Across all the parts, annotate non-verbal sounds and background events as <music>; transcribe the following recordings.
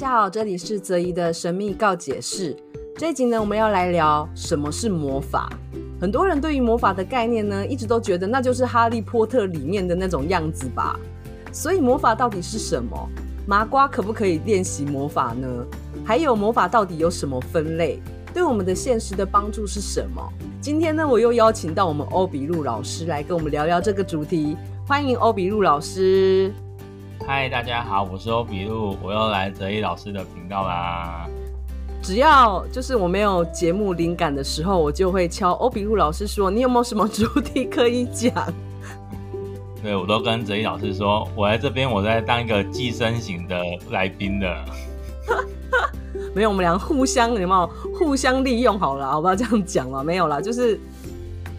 大家好，这里是泽怡的神秘告解室。这一集呢，我们要来聊什么是魔法。很多人对于魔法的概念呢，一直都觉得那就是哈利波特里面的那种样子吧。所以魔法到底是什么？麻瓜可不可以练习魔法呢？还有魔法到底有什么分类？对我们的现实的帮助是什么？今天呢，我又邀请到我们欧比路老师来跟我们聊聊这个主题。欢迎欧比路老师。嗨，大家好，我是欧比路，我又来泽一老师的频道啦。只要就是我没有节目灵感的时候，我就会敲欧比路老师说：“你有没有什么主题可以讲？” <laughs> 对，我都跟泽一老师说，我来这边，我在当一个寄生型的来宾的。<laughs> 没有，我们俩互相有没有互相利用好了？好不要这样讲了，没有啦，就是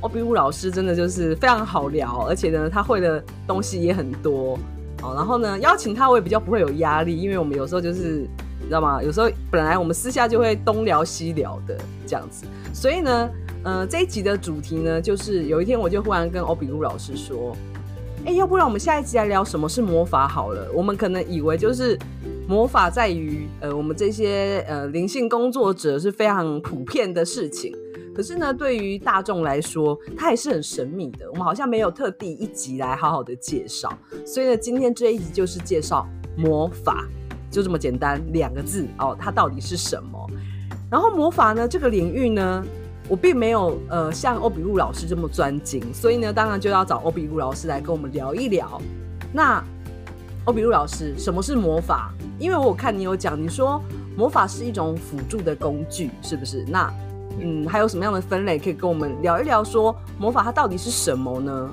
欧比路老师真的就是非常好聊，而且呢，他会的东西也很多。好，然后呢，邀请他我也比较不会有压力，因为我们有时候就是，你知道吗？有时候本来我们私下就会东聊西聊的这样子，所以呢，呃，这一集的主题呢，就是有一天我就忽然跟欧比路老师说，哎，要不然我们下一集来聊什么是魔法好了。我们可能以为就是魔法在于，呃，我们这些呃灵性工作者是非常普遍的事情。可是呢，对于大众来说，它也是很神秘的。我们好像没有特地一集来好好的介绍，所以呢，今天这一集就是介绍魔法，就这么简单两个字哦。它到底是什么？然后魔法呢，这个领域呢，我并没有呃像欧比路老师这么专精，所以呢，当然就要找欧比路老师来跟我们聊一聊。那欧比路老师，什么是魔法？因为我看你有讲，你说魔法是一种辅助的工具，是不是？那嗯，还有什么样的分类可以跟我们聊一聊？说魔法它到底是什么呢？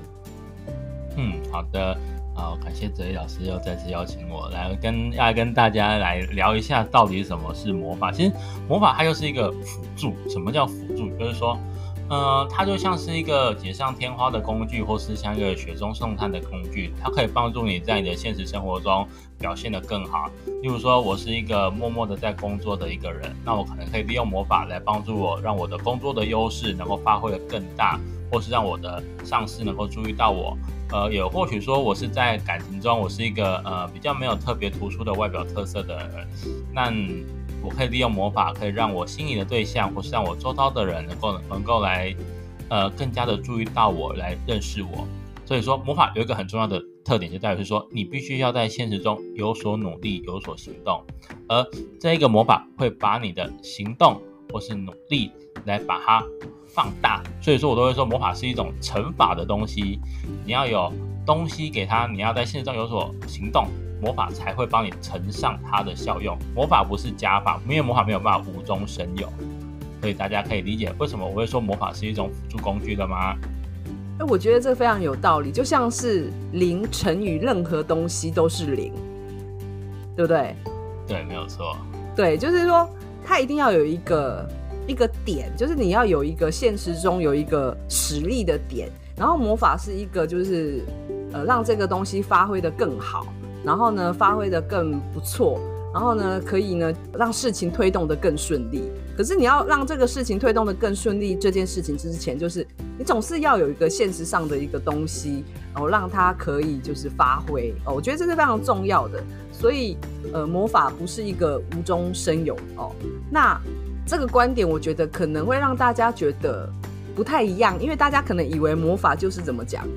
嗯，好的，好，感谢哲一老师又再次邀请我来跟要来跟大家来聊一下到底什么是魔法。其实魔法它又是一个辅助。什么叫辅助？就是说。呃，它就像是一个锦上添花的工具，或是像一个雪中送炭的工具，它可以帮助你在你的现实生活中表现得更好。例如说，我是一个默默的在工作的一个人，那我可能可以利用魔法来帮助我，让我的工作的优势能够发挥得更大，或是让我的上司能够注意到我。呃，也或许说我是在感情中，我是一个呃比较没有特别突出的外表特色的人，那。我可以利用魔法，可以让我心仪的对象，或是让我周遭的人能够能够来，呃，更加的注意到我，来认识我。所以说，魔法有一个很重要的特点，就在于是说，你必须要在现实中有所努力，有所行动。而这一个魔法会把你的行动或是努力来把它放大。所以说我都会说，魔法是一种乘法的东西。你要有东西给他，你要在现实中有所行动。魔法才会帮你乘上它的效用。魔法不是加法，因为魔法没有办法无中生有，所以大家可以理解为什么我会说魔法是一种辅助工具的吗？哎，我觉得这非常有道理，就像是零乘以任何东西都是零，对不对？对，没有错。对，就是说它一定要有一个一个点，就是你要有一个现实中有一个实力的点，然后魔法是一个就是呃让这个东西发挥的更好。然后呢，发挥得更不错，然后呢，可以呢让事情推动得更顺利。可是你要让这个事情推动得更顺利，这件事情之前就是你总是要有一个现实上的一个东西，然后让它可以就是发挥哦。我觉得这是非常重要的。所以呃，魔法不是一个无中生有哦。那这个观点，我觉得可能会让大家觉得不太一样，因为大家可能以为魔法就是怎么讲，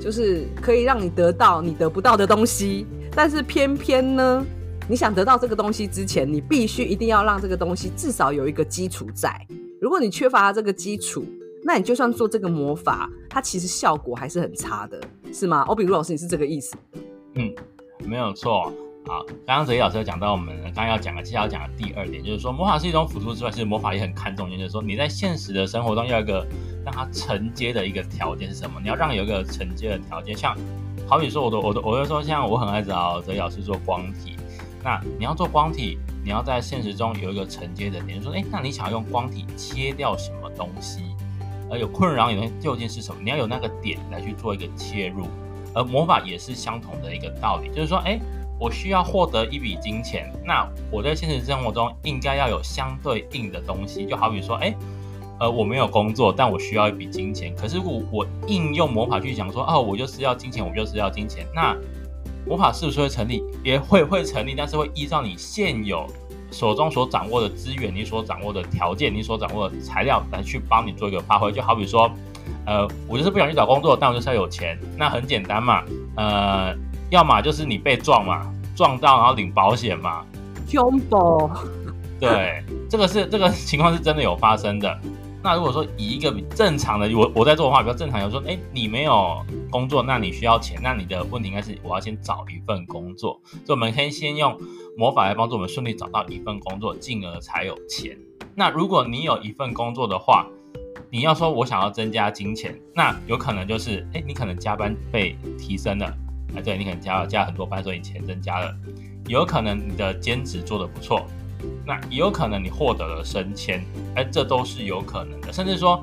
就是可以让你得到你得不到的东西。但是偏偏呢，你想得到这个东西之前，你必须一定要让这个东西至少有一个基础在。如果你缺乏这个基础，那你就算做这个魔法，它其实效果还是很差的，是吗？欧比如老师，你是这个意思？嗯，没有错。好，刚刚泽一老师有讲到我们刚刚要讲的，接下来要讲的第二点，就是说魔法是一种辅助之外，其实魔法也很看重，就是说你在现实的生活中要一个让它承接的一个条件是什么？你要让有一个承接的条件，像。好比说，我的我的我就说，像我很爱找泽老师做光体。那你要做光体，你要在现实中有一个承接的点，就是说，哎，那你想要用光体切掉什么东西？而有困扰，有究竟是什么？你要有那个点来去做一个切入。而魔法也是相同的一个道理，就是说，哎，我需要获得一笔金钱，那我在现实生活中应该要有相对应的东西，就好比说，哎。呃，我没有工作，但我需要一笔金钱。可是我我应用魔法去讲说，哦，我就是要金钱，我就是要金钱。那魔法是不是会成立？也会会成立，但是会依照你现有手中所掌握的资源、你所掌握的条件、你所掌握的材料来去帮你做一个发挥。就好比说，呃，我就是不想去找工作，但我就是要有钱，那很简单嘛，呃，要么就是你被撞嘛，撞到然后领保险嘛。凶暴。对，这个是这个情况是真的有发生的。那如果说以一个正常的，我我在做的话比较正常，有说，哎，你没有工作，那你需要钱，那你的问题应该是我要先找一份工作。所以我们可以先用魔法来帮助我们顺利找到一份工作，进而才有钱。那如果你有一份工作的话，你要说我想要增加金钱，那有可能就是，哎，你可能加班费提升了，啊，对，你可能加加很多班，所以钱增加了。有可能你的兼职做得不错。那也有可能你获得了升迁，哎，这都是有可能的。甚至说，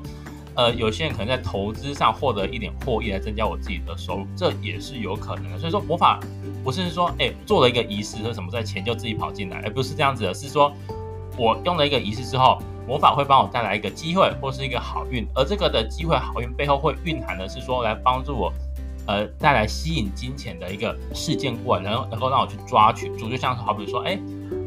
呃，有些人可能在投资上获得一点获益来增加我自己的收入，这也是有可能的。所以说魔法不是说，哎，做了一个仪式或什么，在钱就自己跑进来，而不是这样子的。是说我用了一个仪式之后，魔法会帮我带来一个机会或是一个好运，而这个的机会好运背后会蕴含的是说，来帮助我，呃，带来吸引金钱的一个事件过来，然后能够让我去抓取住，就像好比说，哎。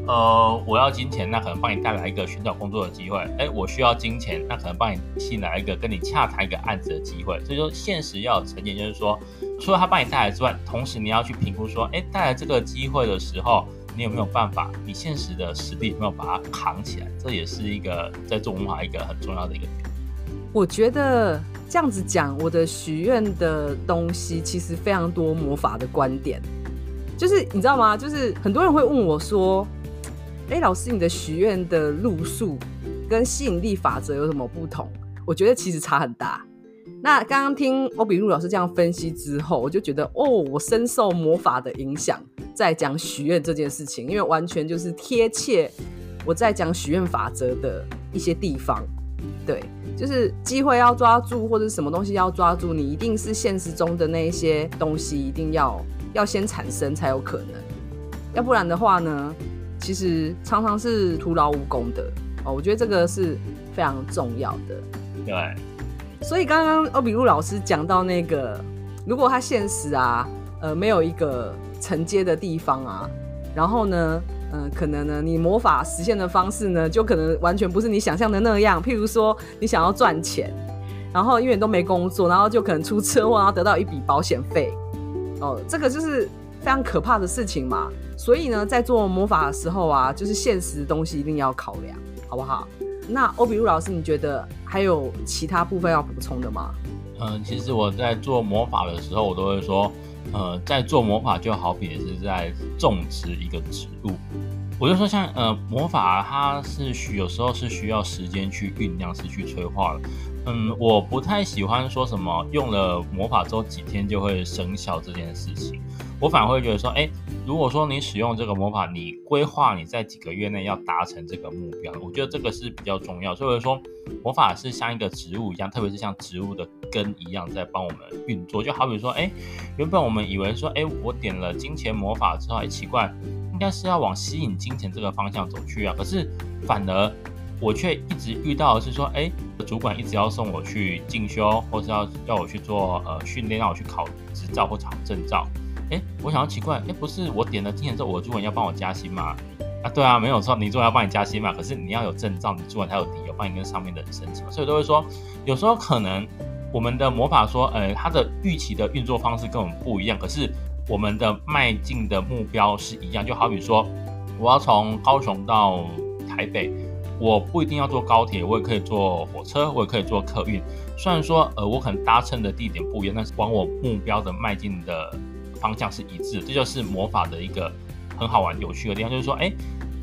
呃，我要金钱，那可能帮你带来一个寻找工作的机会。哎，我需要金钱，那可能帮你吸引来一个跟你洽谈一个案子的机会。所以说，现实要有呈现，就是说，除了他帮你带来之外，同时你要去评估说，哎，带来这个机会的时候，你有没有办法？你现实的实力有没有把它扛起来？这也是一个在做文化一个很重要的一个点。我觉得这样子讲，我的许愿的东西其实非常多魔法的观点，就是你知道吗？就是很多人会问我说。哎，老师，你的许愿的路数跟吸引力法则有什么不同？我觉得其实差很大。那刚刚听欧比路老师这样分析之后，我就觉得哦，我深受魔法的影响，在讲许愿这件事情，因为完全就是贴切我在讲许愿法则的一些地方。对，就是机会要抓住，或者什么东西要抓住，你一定是现实中的那一些东西一定要要先产生才有可能，要不然的话呢？其实常常是徒劳无功的哦，我觉得这个是非常重要的。对，所以刚刚欧比路老师讲到那个，如果他现实啊，呃，没有一个承接的地方啊，然后呢，嗯、呃，可能呢，你魔法实现的方式呢，就可能完全不是你想象的那样。譬如说，你想要赚钱，然后因为你都没工作，然后就可能出车祸，然后得到一笔保险费。哦，这个就是非常可怕的事情嘛。所以呢，在做魔法的时候啊，就是现实的东西一定要考量，好不好？那欧比路老师，你觉得还有其他部分要补充的吗？嗯、其实我在做魔法的时候，我都会说，呃，在做魔法就好比是在种植一个植物。我就说像，像呃，魔法它是需有时候是需要时间去酝酿，是去催化的。嗯，我不太喜欢说什么用了魔法之后几天就会生效这件事情。我反而会觉得说，哎，如果说你使用这个魔法，你规划你在几个月内要达成这个目标，我觉得这个是比较重要。所以说，魔法是像一个植物一样，特别是像植物的根一样，在帮我们运作。就好比说，哎，原本我们以为说，哎，我点了金钱魔法之后，哎，奇怪，应该是要往吸引金钱这个方向走去啊。可是反而我却一直遇到的是说，哎，主管一直要送我去进修，或是要要我去做呃训练，让我去考执照或考证照。哎，我想要奇怪，哎，不是我点了金钱之后，我主管要帮我加薪吗？啊，对啊，没有错，你主管要帮你加薪嘛。可是你要有证照，你主管才有理由帮你跟上面的人申请。所以都会说，有时候可能我们的魔法说，呃，它的预期的运作方式跟我们不一样，可是我们的迈进的目标是一样。就好比说，我要从高雄到台北，我不一定要坐高铁，我也可以坐火车，我也可以坐客运。虽然说，呃，我可能搭乘的地点不一样，但是往我目标的迈进的。方向是一致，这就是魔法的一个很好玩、有趣的地方。就是说，哎，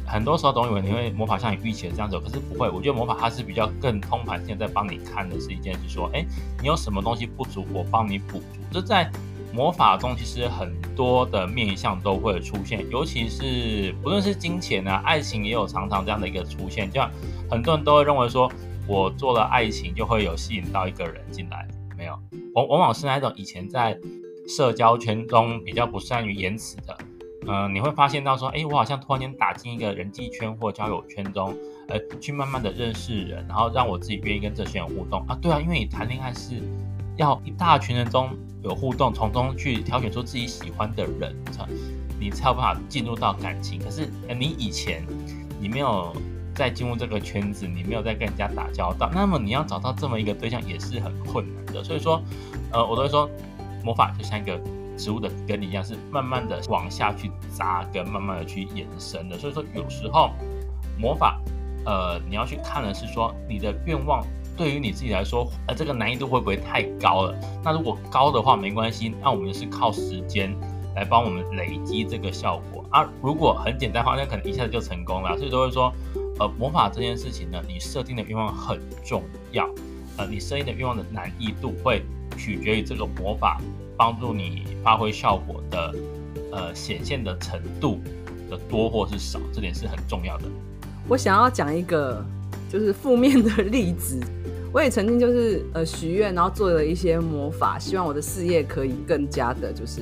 很多时候总以为你会魔法像你预期的这样走，可是不会。我觉得魔法它是比较更通盘性，在帮你看的是一件事，说，哎，你有什么东西不足，我帮你补足。这在魔法中其实很多的面向都会出现，尤其是不论是金钱啊、爱情，也有常常这样的一个出现。就像很多人都会认为说，我做了爱情就会有吸引到一个人进来，没有，往往往是那种以前在。社交圈中比较不善于言辞的，嗯、你会发现到说，哎，我好像突然间打进一个人际圈或交友圈中，呃，去慢慢的认识人，然后让我自己愿意跟这些人互动啊。对啊，因为你谈恋爱是要一大群人中有互动，从中去挑选出自己喜欢的人，你才有办法进入到感情。可是，呃，你以前你没有在进入这个圈子，你没有在跟人家打交道，那么你要找到这么一个对象也是很困难的。所以说，呃，我都会说，魔法就像一个植物的根一样，是慢慢的往下去扎根，慢慢的去延伸的。所以说，有时候魔法，呃，你要去看的是说你的愿望。对于你自己来说，呃，这个难易度会不会太高了？那如果高的话，没关系，那我们是靠时间来帮我们累积这个效果啊。如果很简单的话，那可能一下子就成功了。所以都会说，呃，魔法这件事情呢，你设定的愿望很重要，呃，你设定的愿望的难易度会取决于这个魔法帮助你发挥效果的，呃，显现的程度的多或是少，这点是很重要的。我想要讲一个就是负面的例子。我也曾经就是呃许愿，然后做了一些魔法，希望我的事业可以更加的，就是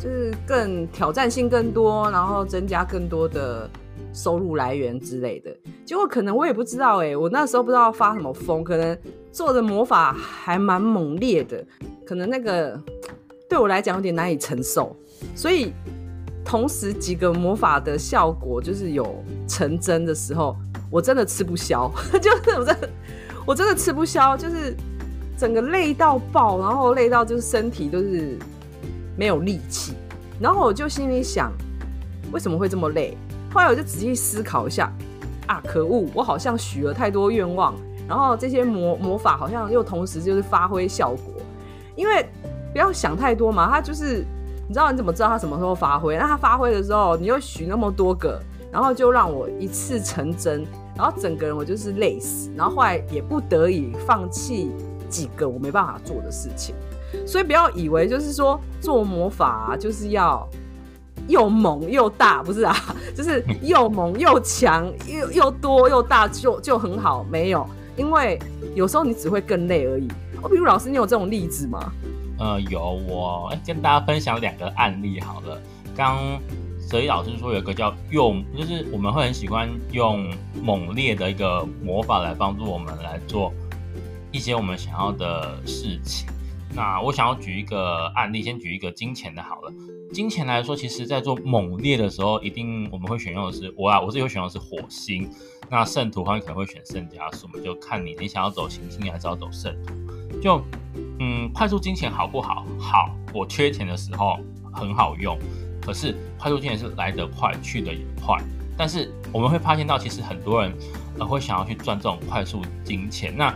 就是更挑战性更多，然后增加更多的收入来源之类的。结果可能我也不知道哎、我那时候不知道发什么疯，可能做的魔法还蛮猛烈的，可能那个对我来讲有点难以承受，所以同时几个魔法的效果就是有成真的时候，我真的吃不消，<laughs> 就是我真的。我真的吃不消，就是整个累到爆，然后累到就是身体都是没有力气，然后我就心里想，为什么会这么累？后来我就仔细思考一下，啊，可恶，我好像许了太多愿望，然后这些魔魔法好像又同时就是发挥效果，因为不要想太多嘛，它就是你知道你怎么知道它什么时候发挥？那它发挥的时候，你又许那么多个，然后就让我一次成真。然后整个人我就是累死，然后后来也不得已放弃几个我没办法做的事情，所以不要以为就是说做魔法，就是要又猛又大，不是啊，<laughs> 就是又猛又强又又多又大就就很好，没有，因为有时候你只会更累而已。哦，比如老师，你有这种例子吗？呃，有，我跟大家分享两个案例好了，刚。所以老师说有一个叫用，就是我们会很喜欢用猛烈的一个魔法来帮助我们来做一些我们想要的事情。那我想要举一个案例，先举一个金钱的好了。金钱来说，其实在做猛烈的时候，一定我们会选用的是我啊，我自己会选用的是火星。那圣徒的话，可能会选圣加书，我们就看你，你想要走行星还是要走圣徒。就嗯，快速金钱好不好？好，我缺钱的时候很好用。可是快速金钱是来得快，去得也快。但是我们会发现到，其实很多人呃会想要去赚这种快速金钱。那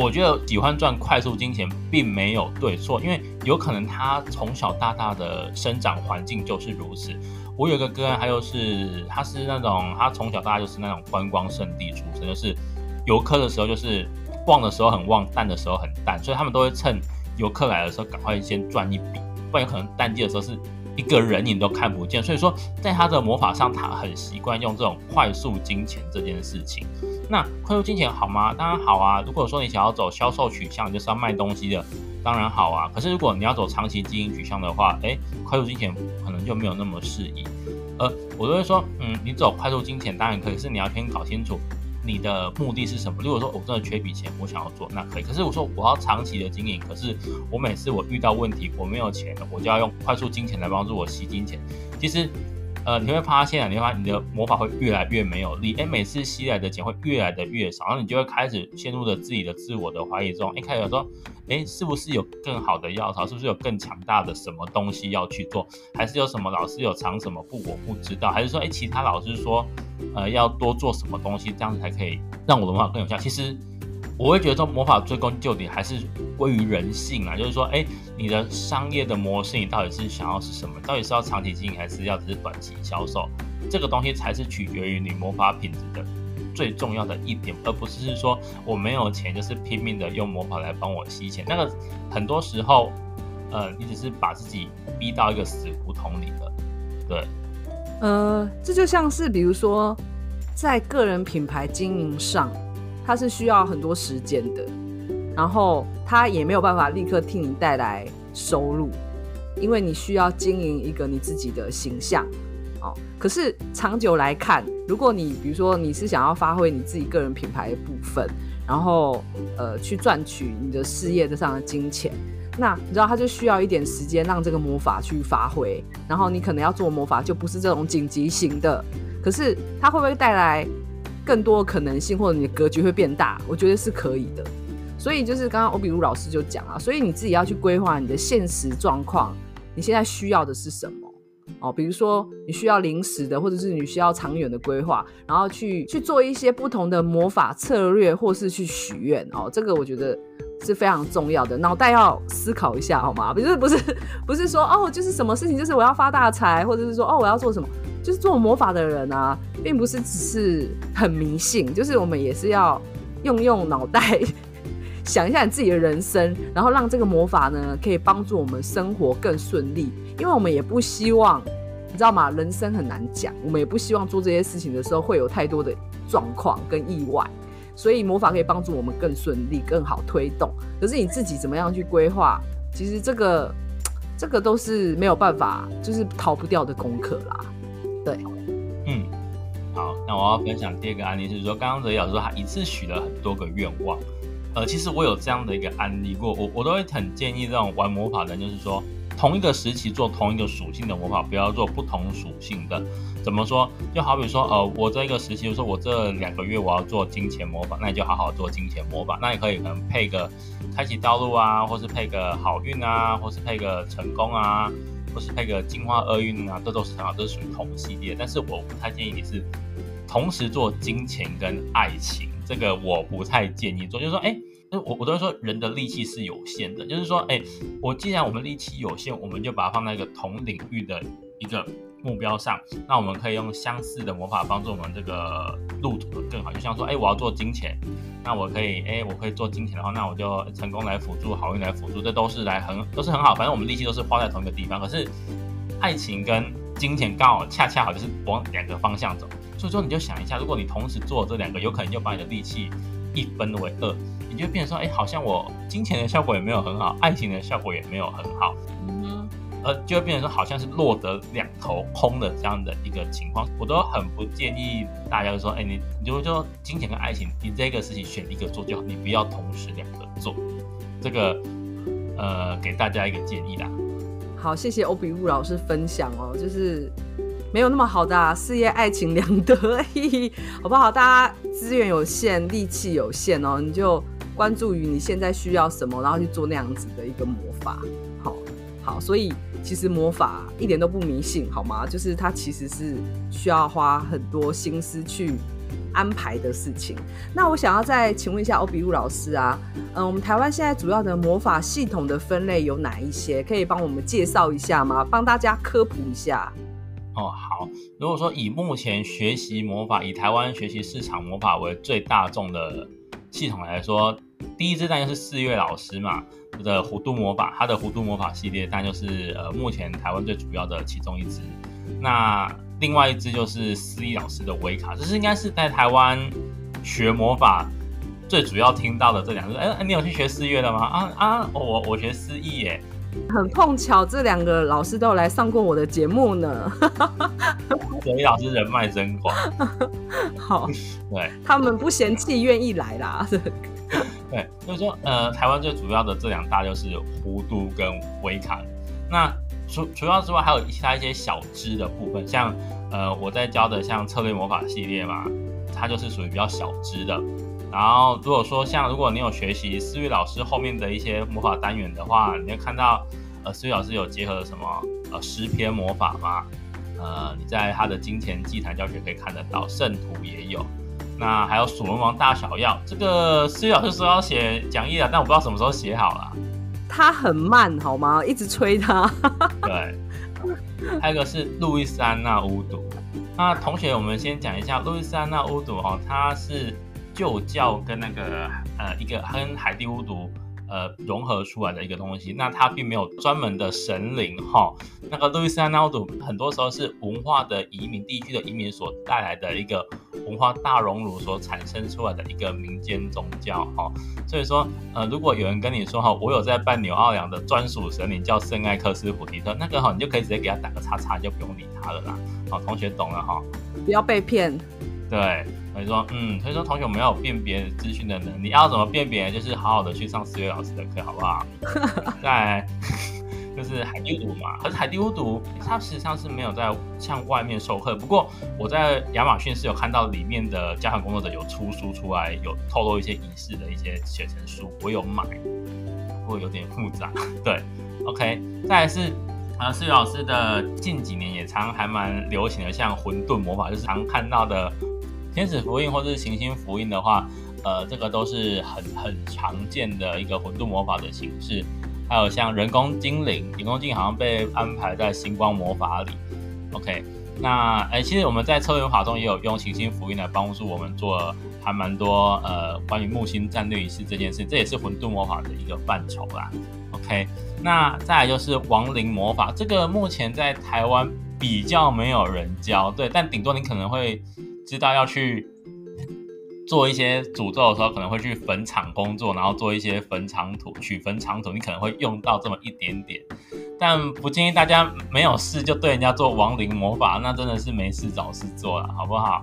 我觉得喜欢赚快速金钱并没有对错，因为有可能他从小到大的生长环境就是如此。我有一个哥，他就是他是那种他从小大就是那种观光圣地出身，就是游客的时候就是旺的时候很旺，淡的时候很淡，所以他们都会趁游客来的时候赶快先赚一笔，不然有可能淡季的时候是。一个人影都看不见，所以说在他的魔法上，他很习惯用这种快速金钱这件事情。那快速金钱好吗？当然好啊。如果说你想要走销售取向，就是要卖东西的，当然好啊。可是如果你要走长期经营取向的话，诶，快速金钱可能就没有那么适宜。呃，我都会说，嗯，你走快速金钱当然可以，是你要先搞清楚。你的目的是什么？如果说我真的缺笔钱，我想要做，那可以。可是我说我要长期的经营，可是我每次我遇到问题，我没有钱了，我就要用快速金钱来帮助我吸金钱。其实。呃，你会发现啊，你会发现你的魔法会越来越没有力，哎，每次吸来的钱会越来的越少，然后你就会开始陷入了自己的自我的怀疑中，一开始说，哎，是不是有更好的药草，是不是有更强大的什么东西要去做，还是有什么老师有藏什么不我不知道，还是说，哎，其他老师说，呃，要多做什么东西，这样子才可以让我的魔法更有效？其实。我会觉得这魔法追根究底还是归于人性啊，就是说，哎，你的商业的模式，你到底是想要是什么？到底是要长期经营，还是要只是短期销售？这个东西才是取决于你魔法品质的最重要的一点，而不是是说我没有钱，就是拼命的用魔法来帮我吸钱。那个很多时候，呃，你只是把自己逼到一个死胡同里了。对，呃，这就像是比如说在个人品牌经营上。它是需要很多时间的，然后它也没有办法立刻替你带来收入，因为你需要经营一个你自己的形象，哦。可是长久来看，如果你比如说你是想要发挥你自己个人品牌的部分，然后呃去赚取你的事业上的金钱，那你知道他就需要一点时间让这个魔法去发挥，然后你可能要做魔法就不是这种紧急型的，可是它会不会带来更多可能性，或者你的格局会变大？我觉得是可以的。所以就是刚刚欧比如老师就讲啊，所以你自己要去规划你的现实状况，你现在需要的是什么？哦，比如说你需要临时的，或者是你需要长远的规划，然后去去做一些不同的魔法策略，或是去许愿哦。这个我觉得是非常重要的，脑袋要思考一下好吗？不是不是不是说哦，就是什么事情，就是我要发大财，或者是说哦，我要做什么，就是做魔法的人啊，并不是只是很迷信，就是我们也是要用用脑袋 <laughs> 想一下你自己的人生，然后让这个魔法呢，可以帮助我们生活更顺利。因为我们也不希望，你知道吗？人生很难讲，我们也不希望做这些事情的时候会有太多的状况跟意外，所以魔法可以帮助我们更顺利、更好推动。可是你自己怎么样去规划？其实这个这个都是没有办法，就是逃不掉的功课啦。对，嗯，好，那我要分享第二个案例是说，刚刚哲老师说他一次许了很多个愿望，呃，其实我有这样的一个案例过，我我都会很建议这种玩魔法的人，就是说。同一个时期做同一个属性的魔法，不要做不同属性的。怎么说？就好比说，呃，我这一个时期，就是说我这两个月我要做金钱魔法，那你就好好做金钱魔法。那也可以可能配个开启道路啊，或是配个好运啊，或是配个成功啊，或是那个净化厄运啊，豆豆是很好，都是属于同系列。但是我不太建议你是同时做金钱跟爱情，这个我不太建议做。就是说，哎。我我都是说，人的力气是有限的，就是说，哎，我既然我们力气有限，我们就把它放在一个同领域的一个目标上，那我们可以用相似的魔法帮助我们这个路途更好。就像说，哎，我要做金钱，那我可以，哎，我可以做金钱的话，那我就成功来辅助，好运来辅助，这都是来很都是很好。反正我们力气都是花在同一个地方。可是爱情跟金钱刚好恰恰好就是往两个方向走，所以说你就想一下，如果你同时做这两个，有可能就把你的力气一分为二。你就变成说，哎、好像我金钱的效果也没有很好，爱情的效果也没有很好，呃，就会变成说，好像是落得两头空的这样的一个情况。我都很不建议大家说，哎、你你就说金钱跟爱情，你这个事情选一个做就好，你不要同时两个做。这个，呃，给大家一个建议啦。好，谢谢欧比乌老师分享哦，就是没有那么好的、啊、事业爱情两得，嘿嘿，好不好？大家资源有限，力气有限哦，你就。关注于你现在需要什么，然后去做那样子的一个魔法，好，好，所以其实魔法一点都不迷信，好吗？就是它其实是需要花很多心思去安排的事情。那我想要再请问一下欧比路老师啊，嗯，我们台湾现在主要的魔法系统的分类有哪一些？可以帮我们介绍一下吗？帮大家科普一下。哦，好。如果说以目前学习魔法，以台湾学习市场魔法为最大众的系统来说。第一支当然是四月老师嘛的弧度魔法，他的弧度魔法系列，但就是呃目前台湾最主要的其中一支。那另外一支就是思义老师的维卡，这是应该是在台湾学魔法最主要听到的这两支。哎，你有去学四月的吗？啊啊，我我学思义耶，很碰巧这两个老师都有来上过我的节目呢。<laughs> 所以老师人脉真广，<laughs> 好，对，他们不嫌弃，愿意来啦。<laughs> <laughs> 对，所以说，呃，台湾最主要的这两大就是弧度跟维卡。那除除了之外，还有其他一些小支的部分，像呃我在教的像策略魔法系列嘛，它就是属于比较小支的。然后如果说像如果你有学习思域老师后面的一些魔法单元的话，你会看到呃思域老师有结合什么呃诗篇魔法嘛，呃你在他的金钱祭坛教学可以看得到，圣徒也有。那还有楚文王大小药，这个思雨老师说要写讲义啊，但我不知道什么时候写好了。他很慢，好吗？一直催他。对。还有一个是路易斯安那巫毒。那同学，我们先讲一下路易斯安那巫毒哦，它是旧教跟那个呃一个跟海地巫毒。呃，融合出来的一个东西，那它并没有专门的神灵哈。那个路易斯安那巫毒很多时候是文化的移民地区的移民所带来的一个文化大熔炉所产生出来的一个民间宗教哈。所以说，呃，如果有人跟你说哈，我有在办纽奥良的专属神灵叫圣艾克斯普提特，那个哈，你就可以直接给他打个叉叉，就不用理他了啦。好，同学懂了哈，不要被骗。对，所以说，嗯，所以说同学我们要有辨别资讯的能力，要怎么辨别？就是好好的去上思维老师的课，好不好？<laughs> 在。就是海地乌读嘛，可是海地乌读它实际上是没有在向外面授课。不过我在亚马逊是有看到里面的家长工作者有出书出来，有透露一些仪式的一些写成书，我有买，不过有点复杂。对，<laughs> OK，再来是啊，思维老师的近几年也常还蛮流行的，像混沌魔法，就是常看到的天使符印或者是行星符印的话，呃，这个都是很很常见的一个混沌魔法的形式。还有像人工精灵，人工精灵好像被安排在星光魔法里。OK，那哎，其实我们在策略法中也有用行星符印来帮助我们做还蛮多呃关于木星战略仪式这件事，这也是混沌魔法的一个范畴啦。OK，那再来就是亡灵魔法，这个目前在台湾比较没有人教，对，但顶多你可能会知道要去。做一些诅咒的时候，可能会去坟场工作，然后做一些坟场土，取坟场土，你可能会用到这么一点点，但不建议大家没有事就对人家做亡灵魔法，那真的是没事找事做了，好不好？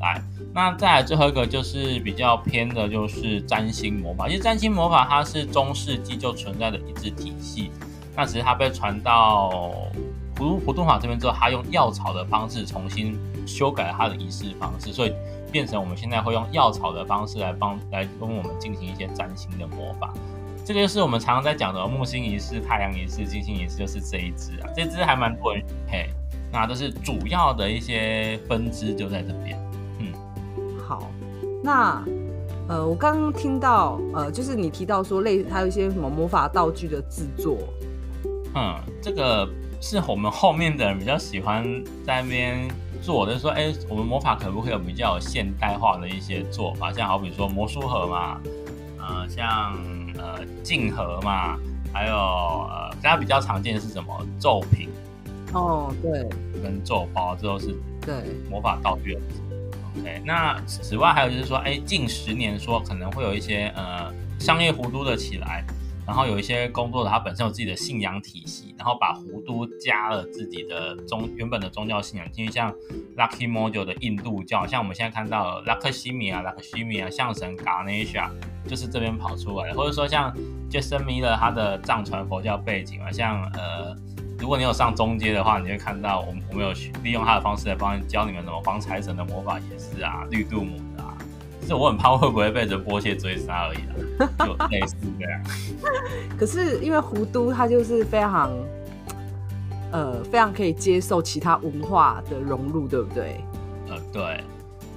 来，那再来最后一个就是比较偏的，就是占星魔法。其实占星魔法它是中世纪就存在的一支体系，那只是它被传到胡胡顿法这边之后，他用药草的方式重新修改了他的仪式方式，所以。变成我们现在会用药草的方式来帮来帮我们进行一些占星的魔法，这个就是我们常常在讲的木星仪式、太阳仪式、金星仪式，就是这一支啊，这支还蛮多人嘿，那都是主要的一些分支就在这边。嗯，好，那呃，我刚刚听到呃，就是你提到说类似还有一些什么魔法道具的制作，嗯，这个是我们后面的人比较喜欢在那边。做的就是说，哎、欸，我们魔法可不可以有比较现代化的一些做法？像好比说魔术盒嘛，呃，像呃镜盒嘛，还有呃大家比较常见的是什么咒品？哦，对，跟咒包，这都是对魔法道具。OK，那此外还有就是说，哎、欸，近十年说可能会有一些呃商业弧度的起来。然后有一些工作者，他本身有自己的信仰体系，然后把弧度加了自己的宗原本的宗教信仰，因为像 Lucky Module 的印度教，像我们现在看到 Lakshmi 啊，Lakshmi 啊，象神 Ganesha 就是这边跑出来的，或者说像 Jason Miller 他的藏传佛教背景啊，像呃，如果你有上中阶的话，你会看到我们我们有利用他的方式来帮教你们怎么防财神的魔法也是啊，绿度母的啊，就是我很怕会不会被这波切追杀而已啊。<laughs> 就类似这样，<laughs> 可是因为胡都它就是非常，呃，非常可以接受其他文化的融入，对不对？呃，对。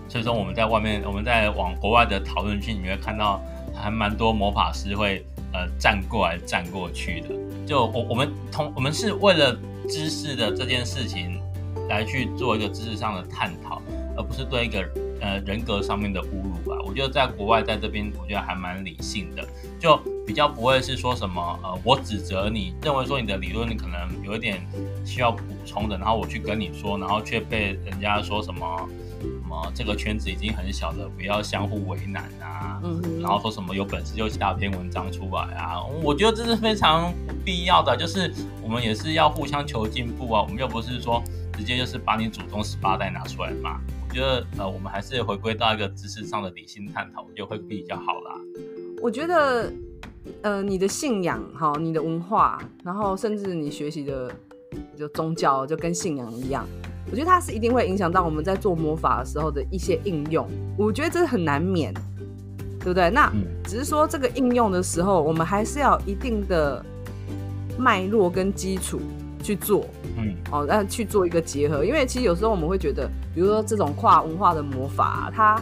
所以说我们在外面，我们在往国外的讨论区，你会看到还蛮多魔法师会呃站过来站过去的。就我我们同我们是为了知识的这件事情来去做一个知识上的探讨，而不是对一个。呃，人格上面的侮辱吧，我觉得在国外，在这边，我觉得还蛮理性的，就比较不会是说什么，呃，我指责你，认为说你的理论你可能有一点需要补充的，然后我去跟你说，然后却被人家说什么什么这个圈子已经很小了，不要相互为难啊，嗯，然后说什么有本事就下篇文章出来啊，我觉得这是非常不必要的，就是我们也是要互相求进步啊，我们又不是说直接就是把你祖宗十八代拿出来骂。觉得呃，我们还是回归到一个知识上的理性探讨，就会比较好啦。我觉得，呃，你的信仰哈，你的文化，然后甚至你学习的就宗教，就跟信仰一样，我觉得它是一定会影响到我们在做魔法的时候的一些应用。我觉得这是很难免，对不对？那只是说这个应用的时候，我们还是要有一定的脉络跟基础。去做，嗯，哦，那去做一个结合，因为其实有时候我们会觉得，比如说这种跨文化的魔法，它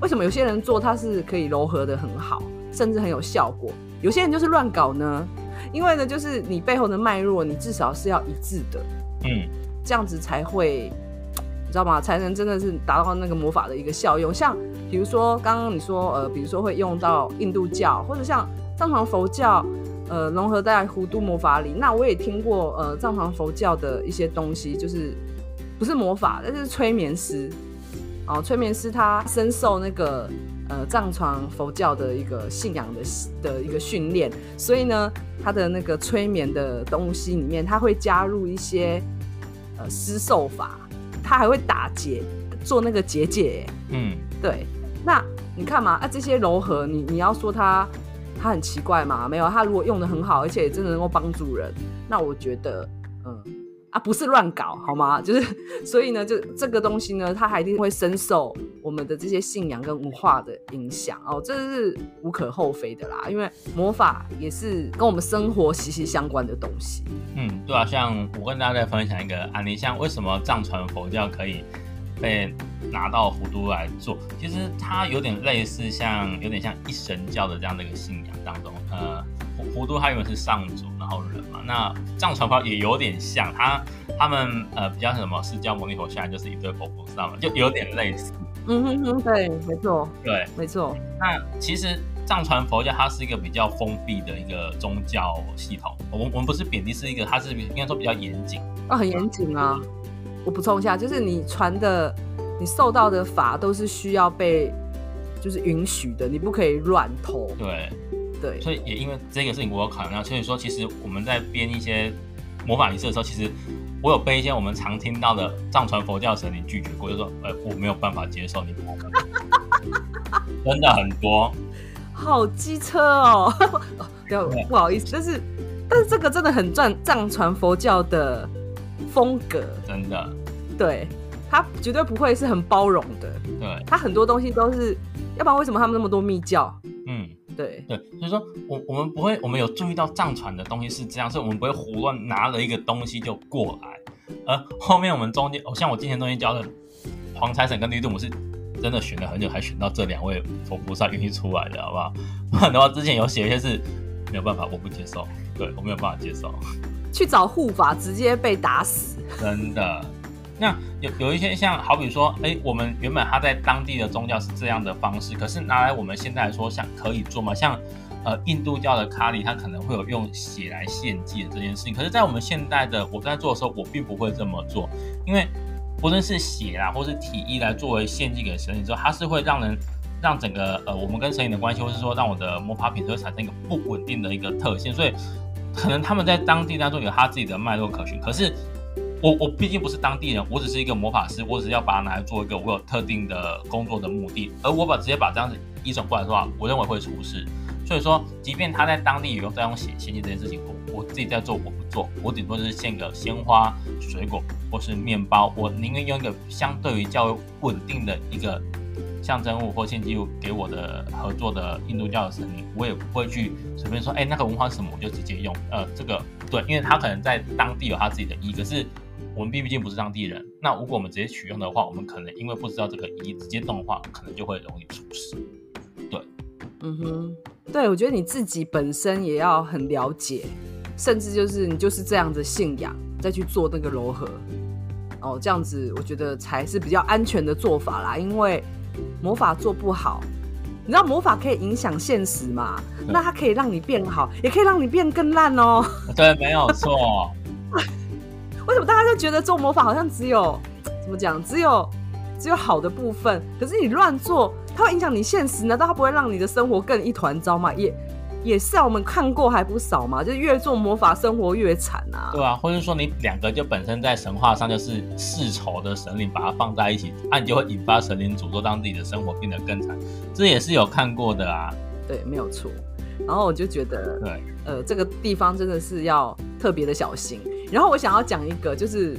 为什么有些人做它是可以柔合的很好，甚至很有效果，有些人就是乱搞呢？因为呢，就是你背后的脉络，你至少是要一致的，嗯，这样子才会，你知道吗？才能真的是达到那个魔法的一个效用。像比如说刚刚你说，呃，比如说会用到印度教，或者像藏传佛教。呃，融合在弧度魔法里。那我也听过，呃，藏传佛教的一些东西，就是不是魔法，但是催眠师。哦，催眠师他深受那个呃藏传佛教的一个信仰的的一个训练，所以呢，他的那个催眠的东西里面，他会加入一些呃施受法，他还会打结。做那个结界。嗯，对。那你看嘛，啊，这些柔和，你你要说它它很奇怪吗？没有，它如果用得很好，而且真的能够帮助人，那我觉得，嗯。啊，不是乱搞好吗？<laughs> 就是，所以呢，就这个东西呢，它还一定会深受我们的这些信仰跟文化的影响哦，这是无可厚非的啦。因为魔法也是跟我们生活息息相关的东西。嗯，对啊，像我跟大家再分享一个案例，像为什么藏传佛教可以被拿到葫芦来做，其实它有点类似像，有点像一神教的这样的一个信仰当中，呃。葫芦它原本是上主，然后人嘛，那藏传佛也有点像，他他们呃比较什么释迦牟尼佛下来就是一堆佛菩萨嘛，就有点类似。嗯哼哼，对，没错，对，没错。那其实藏传佛教它是一个比较封闭的一个宗教系统，我们我们不是贬低，是一个它是应该说比较严谨啊，很严谨啊。我补充一下，就是你传的，你受到的法都是需要被就是允许的，你不可以乱投。对。对，所以也因为这个事情，我有考量到。所以说，其实我们在编一些魔法仪式的时候，其实我有被一些我们常听到的藏传佛教神灵拒绝过，就说：“呃，我没有办法接受你魔法。<laughs> ”真的很多，好机车哦！<laughs> 对，不好意思，但是但是这个真的很赚藏传佛教的风格，真的，对，他绝对不会是很包容的。对，他很多东西都是，要不然为什么他们那么多密教？嗯。对对，所以说我我们不会，我们有注意到藏传的东西是这样，所以我们不会胡乱拿了一个东西就过来。而后面我们中间，哦，像我今天中间教的黄财神跟绿度母是真的选了很久，还选到这两位佛菩萨愿意出来的，好不好？<laughs> 不然的话，之前有写一些是没有办法，我不接受，对我没有办法接受。去找护法，直接被打死，真的。那有有一些像，好比说，哎，我们原本他在当地的宗教是这样的方式，可是拿来我们现在来说，想可以做吗？像，呃，印度教的咖喱，它可能会有用血来献祭的这件事情。可是，在我们现代的我在做的时候，我并不会这么做，因为不论是血啊，或是体液来作为献祭给神灵之后，它是会让人让整个呃我们跟神灵的关系，或是说让我的魔法品质会产生一个不稳定的一个特性，所以可能他们在当地当中有他自己的脉络可循，可是。我我毕竟不是当地人，我只是一个魔法师，我只是要把它拿来做一个我有特定的工作的目的，而我把直接把这样子移转过来的话，我认为会出事。所以说，即便他在当地有用在用血献祭这件事情，我我自己在做，我不做，我顶多就是献个鲜花、水果或是面包，我宁愿用一个相对于较为稳定的一个象征物或献祭物给我的合作的印度教的神灵，我也不会去随便说，哎，那个文化是什么，我就直接用。呃，这个对，因为他可能在当地有他自己的意义，可是。我们毕竟不是当地人，那如果我们直接取用的话，我们可能因为不知道这个一直接动的话，可能就会容易出事。对，嗯哼，对，我觉得你自己本身也要很了解，甚至就是你就是这样的信仰再去做那个柔和，哦，这样子我觉得才是比较安全的做法啦。因为魔法做不好，你知道魔法可以影响现实嘛？那它可以让你变好，也可以让你变更烂哦。<laughs> 对，没有错。<laughs> 为什么大家就觉得做魔法好像只有怎么讲，只有只有好的部分？可是你乱做，它会影响你现实，难道它不会让你的生活更一团糟吗？也也是啊，我们看过还不少嘛，就是越做魔法，生活越惨啊。对啊，或者说你两个就本身在神话上就是世仇的神灵，把它放在一起，那、啊、你就会引发神灵诅咒，让自己的生活变得更惨。这也是有看过的啊。对，没有错。然后我就觉得，对，呃，这个地方真的是要特别的小心。然后我想要讲一个，就是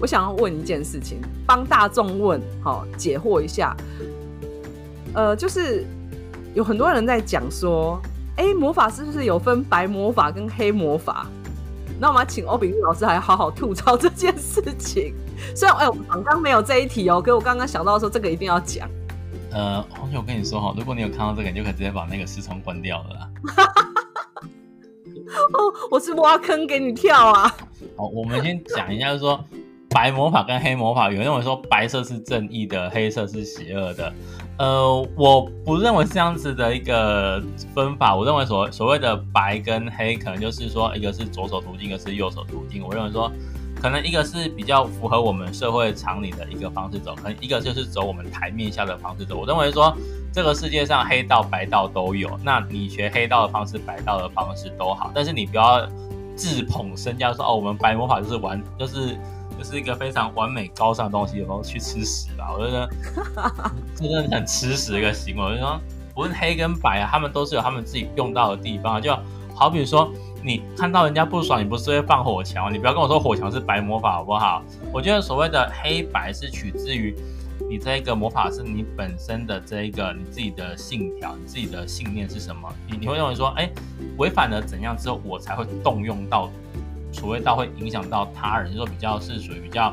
我想要问一件事情，帮大众问，好、哦、解惑一下。呃，就是有很多人在讲说，哎，魔法是不是有分白魔法跟黑魔法？那我们要请欧炳玉老师来好好吐槽这件事情。虽然哎，我们刚刚没有这一题哦，可是我刚刚想到说这个一定要讲。呃，红姐，我跟你说哈，如果你有看到这个，你就可以直接把那个视窗关掉了啦。<laughs> 哦，我是挖坑给你跳啊！好，我们先讲一下，就是说白魔法跟黑魔法，有人认为说白色是正义的，黑色是邪恶的。呃，我不认为是这样子的一个分法。我认为所所谓的白跟黑，可能就是说一个是左手途径，一个是右手途径。我认为说，可能一个是比较符合我们社会常理的一个方式走，可能一个就是走我们台面下的方式走。我认为说。这个世界上黑道白道都有，那你学黑道的方式，白道的方式都好，但是你不要自捧身价说哦，我们白魔法就是玩，就是就是一个非常完美高尚的东西，有没有去吃屎吧？<laughs> 我觉得这真的很吃屎的一个行为。我就说，不论黑跟白啊，他们都是有他们自己用到的地方。就好比说，你看到人家不爽，你不是会放火墙？你不要跟我说火墙是白魔法好不好？我觉得所谓的黑白是取自于你这一个魔法是你本身的这一个你自己的信条，你自己的信念是什么？你你会认为说，哎，违反了怎样之后，我才会动用到。所谓到会影响到他人，就是说比较是属于比较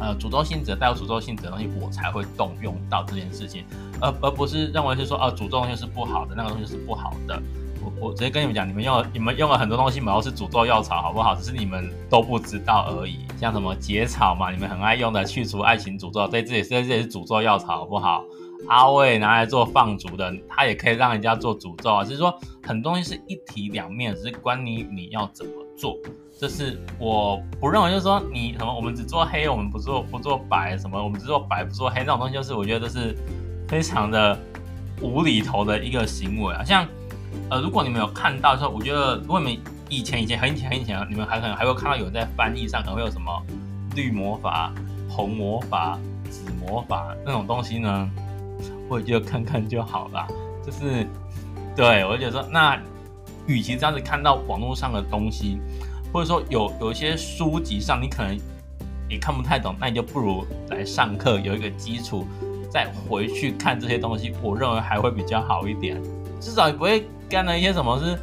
呃诅咒性质带有诅咒性质的东西，我才会动用到这件事情，而而不是认为是说哦诅咒东西是不好的，那个东西是不好的。我我直接跟你们讲，你们用了你们用了很多东西，嘛，都是诅咒药草，好不好？只是你们都不知道而已。像什么结草嘛，你们很爱用的去除爱情诅咒，在这里这这也是诅咒药草，好不好？阿魏拿来做放逐的，他也可以让人家做诅咒啊。就是说，很多东西是一体两面，只是关你你要怎么做。这是我不认为，就是说你什么，我们只做黑，我们不做不做白，什么我们只做白不做黑，那种东西，就是我觉得这是非常的无厘头的一个行为啊。像呃，如果你们有看到说，我觉得如果你们以前以前很以前很以前，你们还可能还会看到有在翻译上可能会有什么绿魔法、红魔法、紫魔法那种东西呢？我觉得看看就好了，就是对我觉得说，那与其这样子看到网络上的东西，或者说有有一些书籍上你可能也看不太懂，那你就不如来上课有一个基础，再回去看这些东西，我认为还会比较好一点，至少也不会干了一些什么是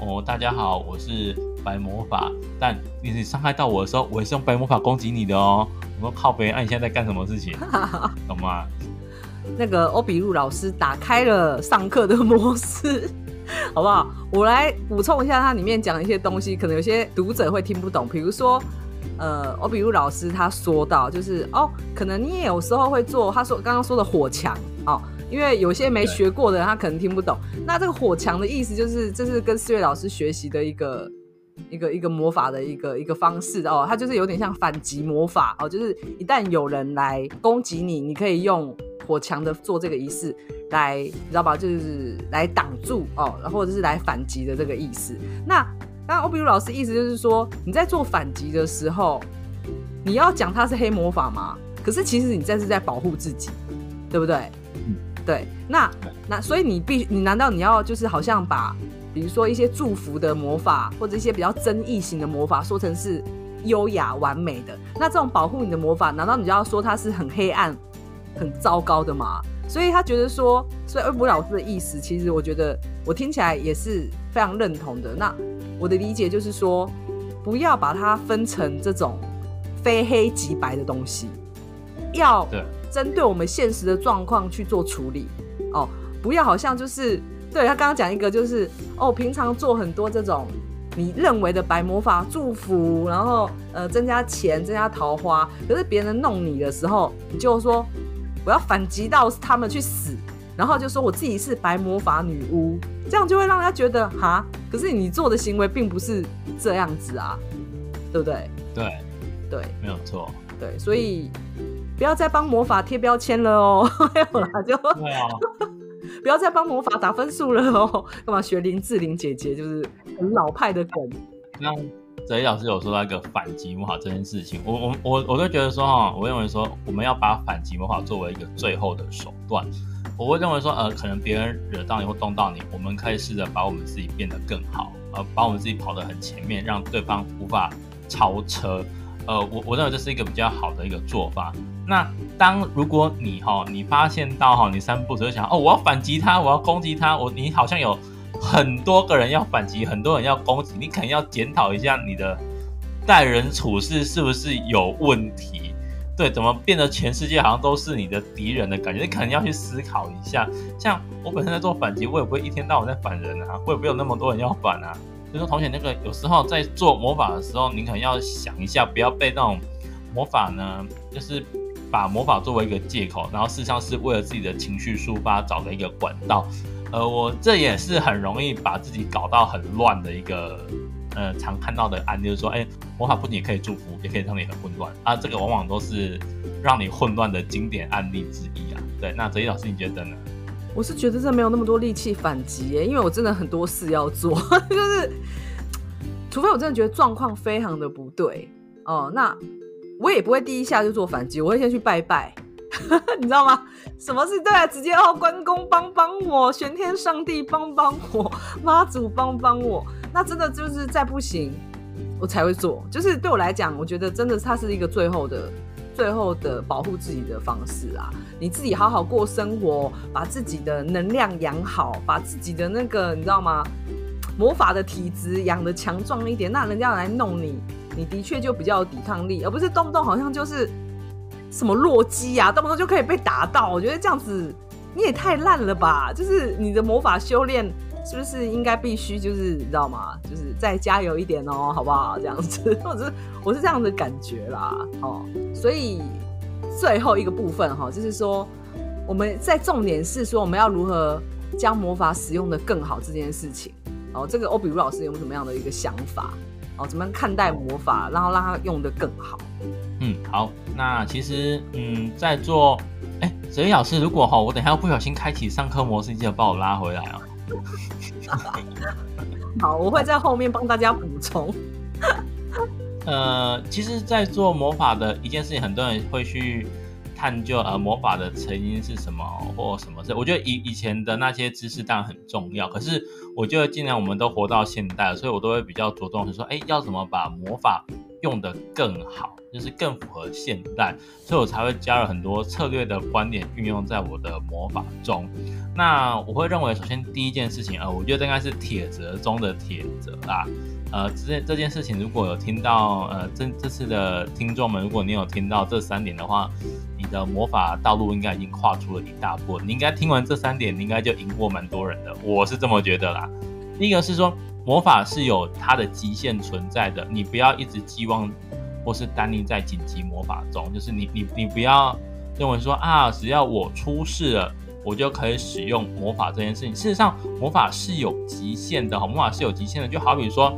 哦，大家好，我是白魔法，但你伤害到我的时候，我也是用白魔法攻击你的哦。我说靠北，那、啊、你现在在干什么事情？懂吗？那个欧比路老师打开了上课的模式，<laughs> 好不好？我来补充一下，它里面讲的一些东西，可能有些读者会听不懂。比如说，呃，欧比路老师他说到，就是哦，可能你也有时候会做，他说刚刚说的火墙哦，因为有些没学过的人，他可能听不懂。那这个火墙的意思，就是这是跟思睿老师学习的一个一个一个魔法的一个一个方式哦，它就是有点像反击魔法哦，就是一旦有人来攻击你，你可以用。火墙的做这个仪式来，你知道吧？就是来挡住哦，然后或者是来反击的这个意思。那刚刚欧比鲁老师意思就是说，你在做反击的时候，你要讲它是黑魔法吗？可是其实你这是在保护自己，对不对？嗯，对。那那所以你必你难道你要就是好像把比如说一些祝福的魔法或者一些比较争议型的魔法说成是优雅完美的？那这种保护你的魔法，难道你就要说它是很黑暗？很糟糕的嘛，所以他觉得说，所以欧比鲁老师的意思，其实我觉得我听起来也是非常认同的。那我的理解就是说，不要把它分成这种非黑即白的东西，要针对我们现实的状况去做处理哦，不要好像就是对他刚刚讲一个就是哦，平常做很多这种你认为的白魔法祝福，然后呃增加钱、增加桃花，可是别人弄你的时候，你就说。我要反击到他们去死，然后就说我自己是白魔法女巫，这样就会让人家觉得哈，可是你做的行为并不是这样子啊，对不对？对，对，没有错。对，所以不要再帮魔法贴标签了哦，<laughs> 没有啦，就对啊，<laughs> 不要再帮魔法打分数了哦，干嘛学林志玲姐姐，就是很老派的梗。那哲一老师有说到一个反击魔法这件事情，我我我我都觉得说哈，我认为说我们要把反击魔法作为一个最后的手段。我会认为说，呃，可能别人惹到你或动到你，我们可以试着把我们自己变得更好，呃，把我们自己跑得很前面，让对方无法超车。呃，我我认为这是一个比较好的一个做法。那当如果你哈，你发现到哈，你三步就想哦，我要反击他，我要攻击他，我你好像有。很多个人要反击，很多人要攻击，你肯定要检讨一下你的待人处事是不是有问题？对，怎么变得全世界好像都是你的敌人的感觉？你肯定要去思考一下。像我本身在做反击，我也不会一天到晚在反人啊，我也不会有那么多人要反啊。就说同学那个，有时候在做魔法的时候，你可能要想一下，不要被那种魔法呢，就是把魔法作为一个借口，然后事实上是为了自己的情绪抒发找的一个管道。呃，我这也是很容易把自己搞到很乱的一个，呃，常看到的案例，就是说，哎，魔法不仅可以祝福，也可以让你很混乱啊，这个往往都是让你混乱的经典案例之一啊。对，那哲一老师你觉得呢？我是觉得这没有那么多力气反击耶，因为我真的很多事要做，<laughs> 就是除非我真的觉得状况非常的不对哦，那我也不会第一下就做反击，我会先去拜拜，<laughs> 你知道吗？什么是对啊？直接哦，关公帮帮我，玄天上帝帮帮我，<laughs> 妈祖帮帮我。那真的就是再不行，我才会做。就是对我来讲，我觉得真的它是一个最后的、最后的保护自己的方式啊。你自己好好过生活，把自己的能量养好，把自己的那个你知道吗？魔法的体质养得强壮一点，那人家来弄你。你的确就比较有抵抗力，而不是动不动好像就是什么弱鸡啊，动不动就可以被打到。我觉得这样子你也太烂了吧！就是你的魔法修炼是不是应该必须就是你知道吗？就是再加油一点哦，好不好？这样子，<laughs> 或者是我是这样的感觉啦。哦，所以最后一个部分哈，就是说我们在重点是说我们要如何将魔法使用的更好这件事情。哦，这个欧比如老师有什么样的一个想法？哦，怎么样看待魔法，然后让它用的更好？嗯，好，那其实，嗯，在做，哎，哲一老师，如果哈，我等一下不小心开启上课模式，记得把我拉回来哦。<laughs> 好，我会在后面帮大家补充。<laughs> 呃，其实，在做魔法的一件事情，很多人会去。探究呃魔法的成因是什么或什么事，我觉得以以前的那些知识当然很重要，可是我觉得既然我们都活到现代了，所以我都会比较着重是说，哎，要怎么把魔法用得更好，就是更符合现代，所以我才会加了很多策略的观点运用在我的魔法中。那我会认为，首先第一件事情，呃，我觉得应该是铁则中的铁则啦。呃，这件这件事情，如果有听到，呃，这这次的听众们，如果你有听到这三点的话，你的魔法道路应该已经跨出了一大步。你应该听完这三点，你应该就赢过蛮多人的，我是这么觉得啦。第一个是说，魔法是有它的极限存在的，你不要一直寄望或是单立在紧急魔法中，就是你你你不要认为说啊，只要我出事了。我就可以使用魔法这件事情。事实上，魔法是有极限的哈，魔法是有极限的。就好比说，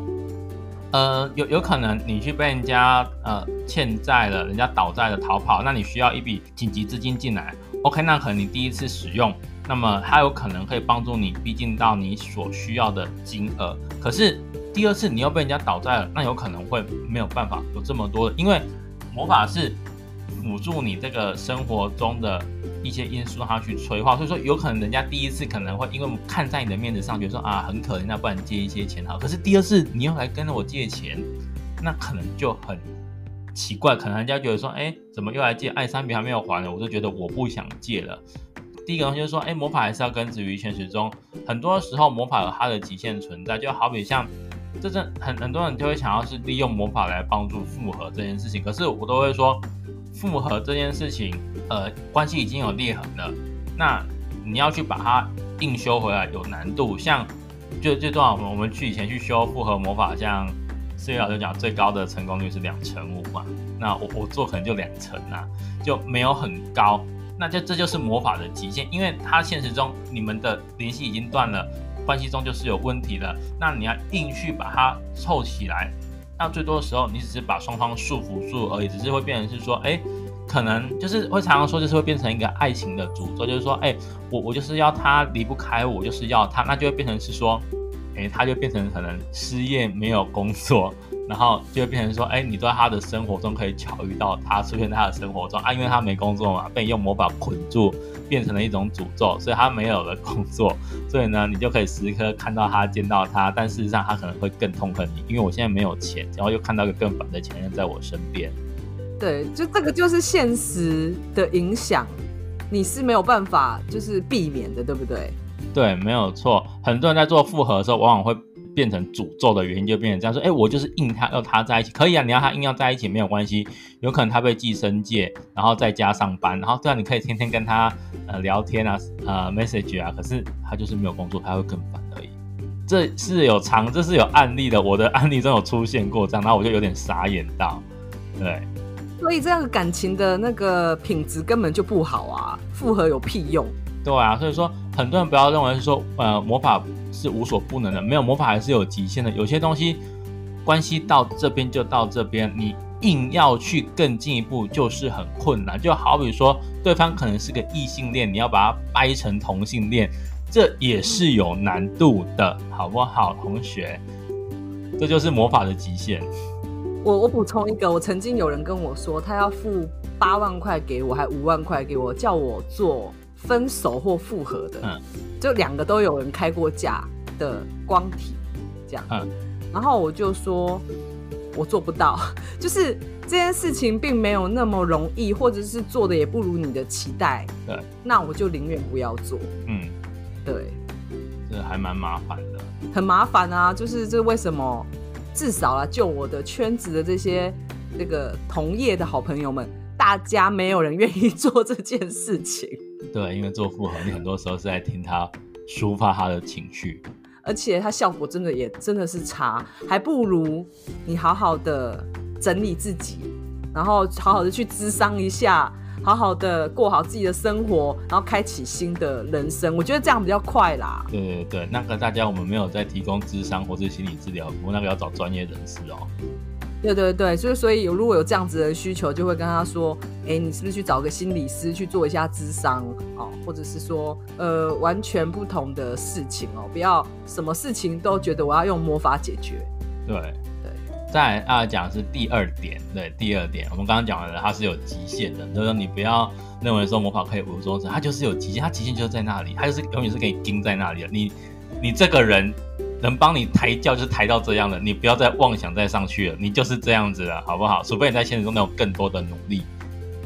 呃，有有可能你去被人家呃欠债了，人家倒债了逃跑，那你需要一笔紧急资金进来。OK，那可能你第一次使用，那么它有可能可以帮助你逼近到你所需要的金额。可是第二次你又被人家倒债了，那有可能会没有办法有这么多的，因为魔法是辅助你这个生活中的。一些因素让他去催化，所以说有可能人家第一次可能会因为看在你的面子上，觉得说啊很可怜，那不然借一些钱好。可是第二次你又来跟着我借钱，那可能就很奇怪，可能人家觉得说，哎，怎么又来借？爱三笔还没有还呢，我就觉得我不想借了。第一个东西就是说，哎，魔法还是要根植于现实中，很多时候魔法有它的极限存在，就好比像这阵很很多人就会想要是利用魔法来帮助复合这件事情，可是我都会说。复合这件事情，呃，关系已经有裂痕了，那你要去把它硬修回来有难度。像就这段我们我们去以前去修复合魔法，像思雨老师讲，最高的成功率是两成五嘛，那我我做可能就两成啊，就没有很高。那就这就是魔法的极限，因为它现实中你们的联系已经断了，关系中就是有问题了。那你要硬去把它凑起来。那最多的时候，你只是把双方束缚住而已，只是会变成是说，哎，可能就是会常常说，就是会变成一个爱情的诅咒，就是说，哎，我我就是要他离不开我，就是要他，那就会变成是说，哎，他就变成可能失业没有工作，然后就会变成说，哎，你在他的生活中可以巧遇到他出现在他的生活中啊，因为他没工作嘛，被你用魔法捆住。变成了一种诅咒，所以他没有了工作，所以呢，你就可以时刻看到他、见到他，但事实上他可能会更痛恨你，因为我现在没有钱，然后又看到一个更烦的前任在我身边。对，就这个就是现实的影响，你是没有办法就是避免的，对不对？对，没有错。很多人在做复合的时候，往往会。变成诅咒的原因就变成这样说，哎，我就是硬他要他在一起，可以啊，你要他硬要在一起没有关系，有可能他被寄生界，然后在家上班，然后这样你可以天天跟他呃聊天啊，呃 message 啊，可是他就是没有工作，他会更烦而已。这是有常，这是有案例的，我的案例中有出现过这样，然后我就有点傻眼到，对。所以这样感情的那个品质根本就不好啊，复合有屁用？对啊，所以说很多人不要认为是说呃魔法。是无所不能的，没有魔法还是有极限的。有些东西关系到这边就到这边，你硬要去更进一步，就是很困难。就好比说，对方可能是个异性恋，你要把它掰成同性恋，这也是有难度的，好不好，同学？这就是魔法的极限。我我补充一个，我曾经有人跟我说，他要付八万块给我，还五万块给我，叫我做分手或复合的，嗯，就两个都有人开过价的光体，这样，嗯，然后我就说，我做不到，<laughs> 就是这件事情并没有那么容易，或者是做的也不如你的期待，对，那我就宁愿不要做，嗯，对，这还蛮麻烦的。很麻烦啊，就是这为什么？至少啊，就我的圈子的这些那个同业的好朋友们，大家没有人愿意做这件事情。对，因为做复合，你很多时候是在听他抒发他的情绪，而且他效果真的也真的是差，还不如你好好的整理自己，然后好好的去咨商一下。好好的过好自己的生活，然后开启新的人生，我觉得这样比较快啦。对对对，那个大家我们没有在提供咨商或是心理治疗，不过那个要找专业人士哦。对对对，所以所以有如果有这样子的需求，就会跟他说，哎，你是不是去找个心理师去做一下咨商哦，或者是说，呃，完全不同的事情哦，不要什么事情都觉得我要用魔法解决。对对。再来啊，讲的是第二点，对，第二点，我们刚刚讲完了，它是有极限的，就是说你不要认为说魔法可以无中生，它就是有极限，它极限就是在那里，它就是永远是可以钉在那里的。你你这个人能帮你抬轿，就是抬到这样的，你不要再妄想再上去了，你就是这样子了，好不好？除非你在现实中有更多的努力。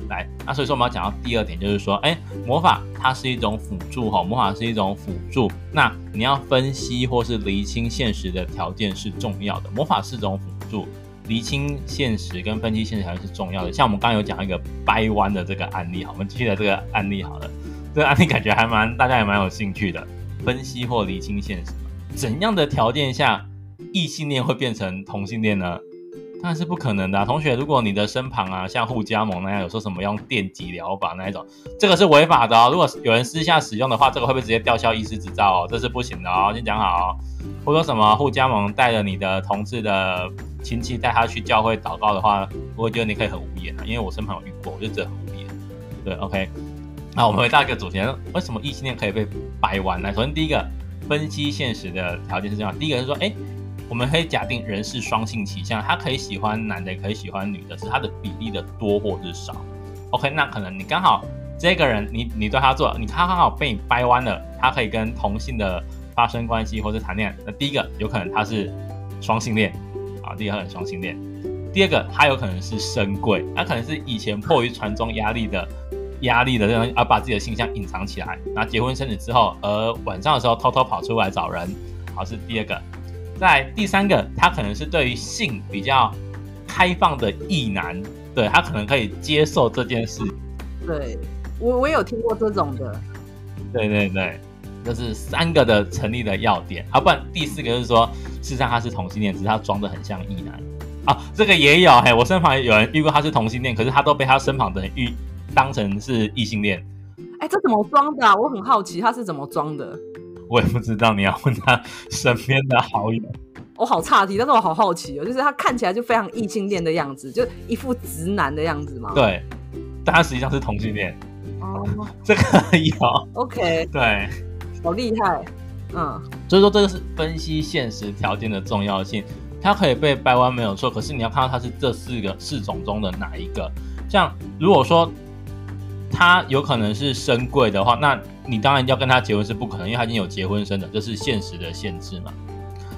来，那所以说我们要讲到第二点，就是说，哎，魔法它是一种辅助哈，魔法是一种辅助。那你要分析或是厘清现实的条件是重要的，魔法是一种辅助，厘清现实跟分析现实条件是重要的。像我们刚刚有讲一个掰弯的这个案例，好，我们继续来这个案例好了，这个案例感觉还蛮大家也蛮有兴趣的，分析或厘清现实，怎样的条件下异性恋会变成同性恋呢？当然是不可能的，同学。如果你的身旁啊，像互加盟那样有说什么用电击疗法那一种，这个是违法的哦。如果有人私下使用的话，这个会不会直接吊销医师执照哦？这是不行的哦，先讲好哦。或者说什么互加盟带着你的同志的亲戚带他去教会祷告的话，我觉得你可以很无言啊，因为我身旁有遇过，我就觉得很无言。对，OK。那我们回到一个主题，为什么异性恋可以被掰弯呢？首先第一个，分析现实的条件是这样，第一个是说，哎。我们可以假定人是双性倾向，他可以喜欢男的，也可以喜欢女的，是他的比例的多或是少。OK，那可能你刚好这个人，你你对他做，你他刚好被你掰弯了，他可以跟同性的发生关系或者谈恋爱。那第一个有可能他是双性恋啊，第一个很双性恋。第二个他有可能是深贵，他可能是以前迫于传宗压力的压力的这种，而把自己的性向隐藏起来，那结婚生子之后，而晚上的时候偷偷跑出来找人，好，是第二个。在第三个，他可能是对于性比较开放的异男，对，他可能可以接受这件事。对，我我有听过这种的。对对对，这是三个的成立的要点。啊，不然第四个就是说，事实上他是同性恋，只是他装的很像异男。啊，这个也有，嘿，我身旁有人遇过他是同性恋，可是他都被他身旁的人遇当成是异性恋。哎，这怎么装的啊？我很好奇他是怎么装的。我也不知道，你要问他身边的好友。我好岔题，但是我好好奇哦，就是他看起来就非常异性恋的样子，就一副直男的样子嘛。对，但他实际上是同性恋。哦，<laughs> 这个有。OK。对，好厉害。嗯，所以说这个是分析现实条件的重要性。它可以被掰弯没有错，可是你要看到它是这四个四种中的哪一个。像如果说他有可能是深贵的话，那。你当然要跟他结婚是不可能，因为他已经有结婚生的，这是现实的限制嘛。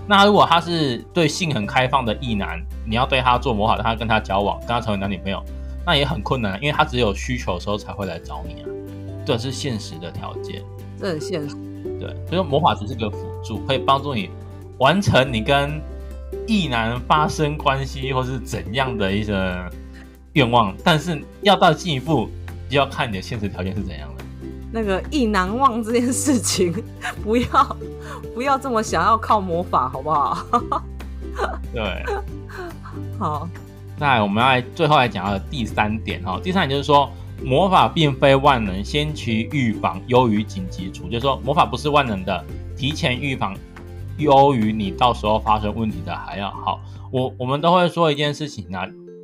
那如果他是对性很开放的异男，你要对他做魔法，让他跟他交往，跟他成为男女朋友，那也很困难，因为他只有需求的时候才会来找你啊。这是现实的条件，这很现实。对，所以说魔法只是个辅助，可以帮助你完成你跟异男发生关系或是怎样的一个愿望，但是要到进一步，就要看你的现实条件是怎样的。那个意难忘这件事情，不要不要这么想要靠魔法，好不好？对，好。那我们要来最后来讲到的第三点哈，第三点就是说，魔法并非万能，先期预防优于紧急处，就是说魔法不是万能的，提前预防优于你到时候发生问题的还要好。我我们都会说一件事情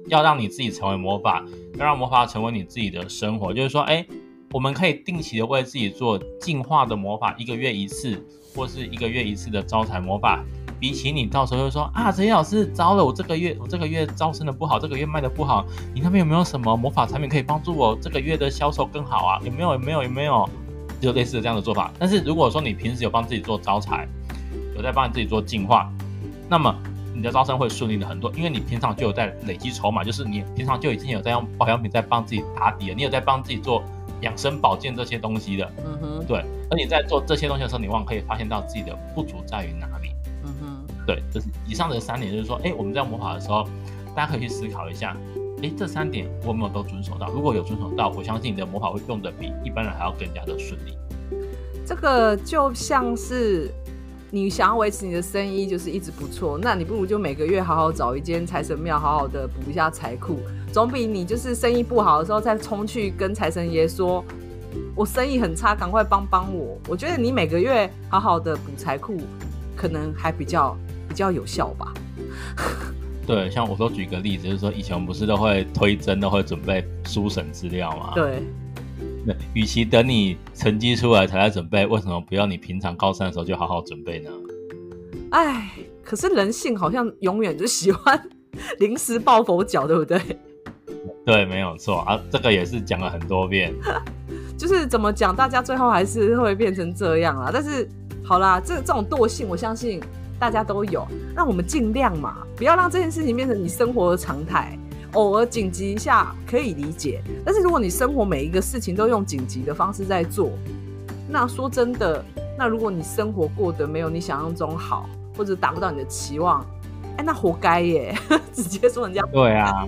要让你自己成为魔法，要让魔法成为你自己的生活，就是说，哎。我们可以定期的为自己做净化的魔法，一个月一次，或是一个月一次的招财魔法，比起你到时候就说啊，陈老师糟了，我这个月我这个月招生的不好，这个月卖的不好，你那边有没有什么魔法产品可以帮助我这个月的销售更好啊？有没有？有没有？有没有？就类似的这样的做法。但是如果说你平时有帮自己做招财，有在帮你自己做净化，那么你的招生会顺利的很多，因为你平常就有在累积筹码，就是你平常就已经有在用保养品在帮自己打底了，你有在帮自己做养生保健这些东西的。嗯哼，对。而你在做这些东西的时候，你往往可以发现到自己的不足在于哪里。嗯哼，对，就是以上的三点，就是说，哎，我们在魔法的时候，大家可以去思考一下。诶，这三点我有没有都遵守到？如果有遵守到，我相信你的魔法会用的比一般人还要更加的顺利。这个就像是你想要维持你的生意，就是一直不错，那你不如就每个月好好找一间财神庙，好好的补一下财库，总比你就是生意不好的时候再冲去跟财神爷说，我生意很差，赶快帮帮我。我觉得你每个月好好的补财库，可能还比较比较有效吧。<laughs> 对，像我都举个例子，就是说以前我们不是都会推甄，都会准备书审资料嘛？对。那与其等你成绩出来才来准备，为什么不要你平常高三的时候就好好准备呢？哎，可是人性好像永远就喜欢临时抱佛脚，对不对？对，没有错啊，这个也是讲了很多遍。<laughs> 就是怎么讲，大家最后还是会变成这样啊。但是好啦，这这种惰性，我相信。大家都有，那我们尽量嘛，不要让这件事情变成你生活的常态。偶尔紧急一下可以理解，但是如果你生活每一个事情都用紧急的方式在做，那说真的，那如果你生活过得没有你想象中好，或者达不到你的期望，哎，那活该耶！<laughs> 直接说人家对啊，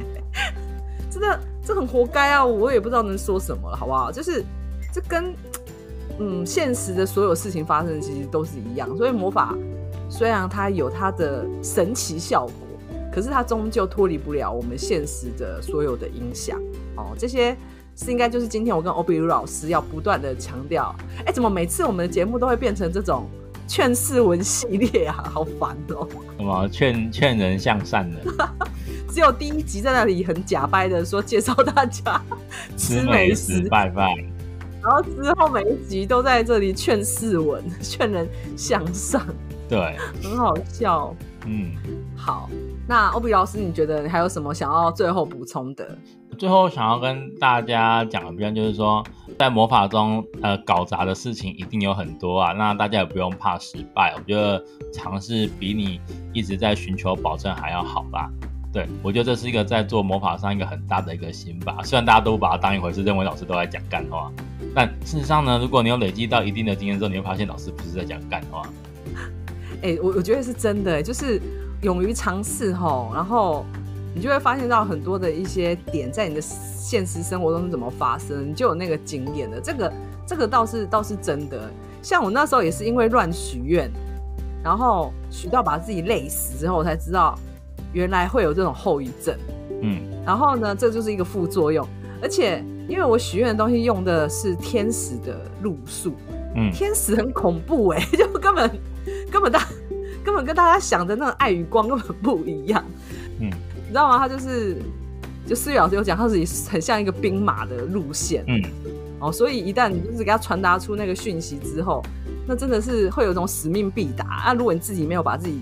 真的这很活该啊！我也不知道能说什么了，好不好？就是这跟嗯现实的所有事情发生其实都是一样，所以魔法。虽然它有它的神奇效果，可是它终究脱离不了我们现实的所有的影响哦。这些是应该就是今天我跟欧比如老师要不断的强调。哎，怎么每次我们的节目都会变成这种劝世文系列啊？好烦哦！什么劝劝人向善的？<laughs> 只有第一集在那里很假掰的说介绍大家 <laughs> 吃美食拜拜，然后之后每一集都在这里劝世文，劝人向善。对，很好笑。嗯，好，那欧比老师，你觉得你还有什么想要最后补充的？最后想要跟大家讲的，就是说，在魔法中，呃，搞砸的事情一定有很多啊。那大家也不用怕失败，我觉得尝试比你一直在寻求保证还要好吧。对，我觉得这是一个在做魔法上一个很大的一个心吧。虽然大家都不把它当一回事，认为老师都在讲干话，但事实上呢，如果你有累积到一定的经验之后，你会发现老师不是在讲干话。哎、欸，我我觉得是真的，就是勇于尝试吼，然后你就会发现到很多的一些点在你的现实生活中是怎么发生，你就有那个经验的。这个这个倒是倒是真的。像我那时候也是因为乱许愿，然后许到把自己累死之后，我才知道原来会有这种后遗症。嗯，然后呢，这就是一个副作用。而且因为我许愿的东西用的是天使的路数，嗯，天使很恐怖哎、欸，<laughs> 就根本。根本大，根本跟大家想的那种爱与光根本不一样。嗯，你知道吗？他就是，就思雨老师有讲，他自己很像一个兵马的路线。嗯，哦，所以一旦你就是给他传达出那个讯息之后，那真的是会有一种使命必达。啊，如果你自己没有把自己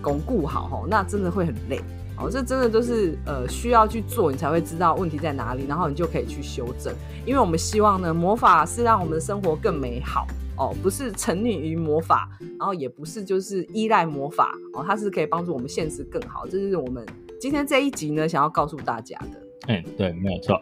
巩固好，那真的会很累。哦，这真的都是呃需要去做，你才会知道问题在哪里，然后你就可以去修正。因为我们希望呢，魔法是让我们的生活更美好。哦，不是沉溺于魔法，然后也不是就是依赖魔法哦，它是可以帮助我们现实更好。这是我们今天这一集呢，想要告诉大家的。嗯，对，没有错，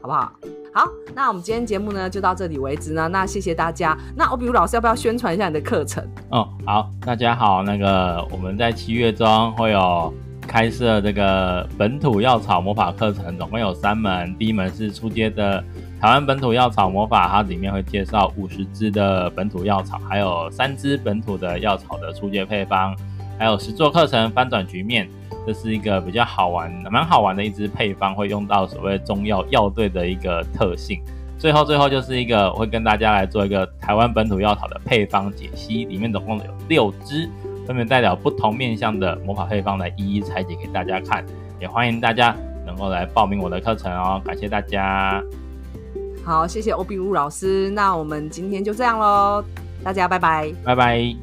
好不好？好，那我们今天节目呢就到这里为止呢。那谢谢大家。那欧比如老师要不要宣传一下你的课程？哦，好，大家好，那个我们在七月中会有开设这个本土药草魔法课程，总共有三门，第一门是初阶的。台湾本土药草魔法，它里面会介绍五十支的本土药草，还有三支本土的药草的初阶配方，还有实作课程翻转局面，这是一个比较好玩、蛮好玩的一支配方，会用到所谓中药药队的一个特性。最后，最后就是一个我会跟大家来做一个台湾本土药草的配方解析，里面总共有六支，分别代表不同面向的魔法配方来一一拆解给大家看。也欢迎大家能够来报名我的课程哦，感谢大家。好，谢谢欧比乌老师。那我们今天就这样喽，大家拜拜，拜拜。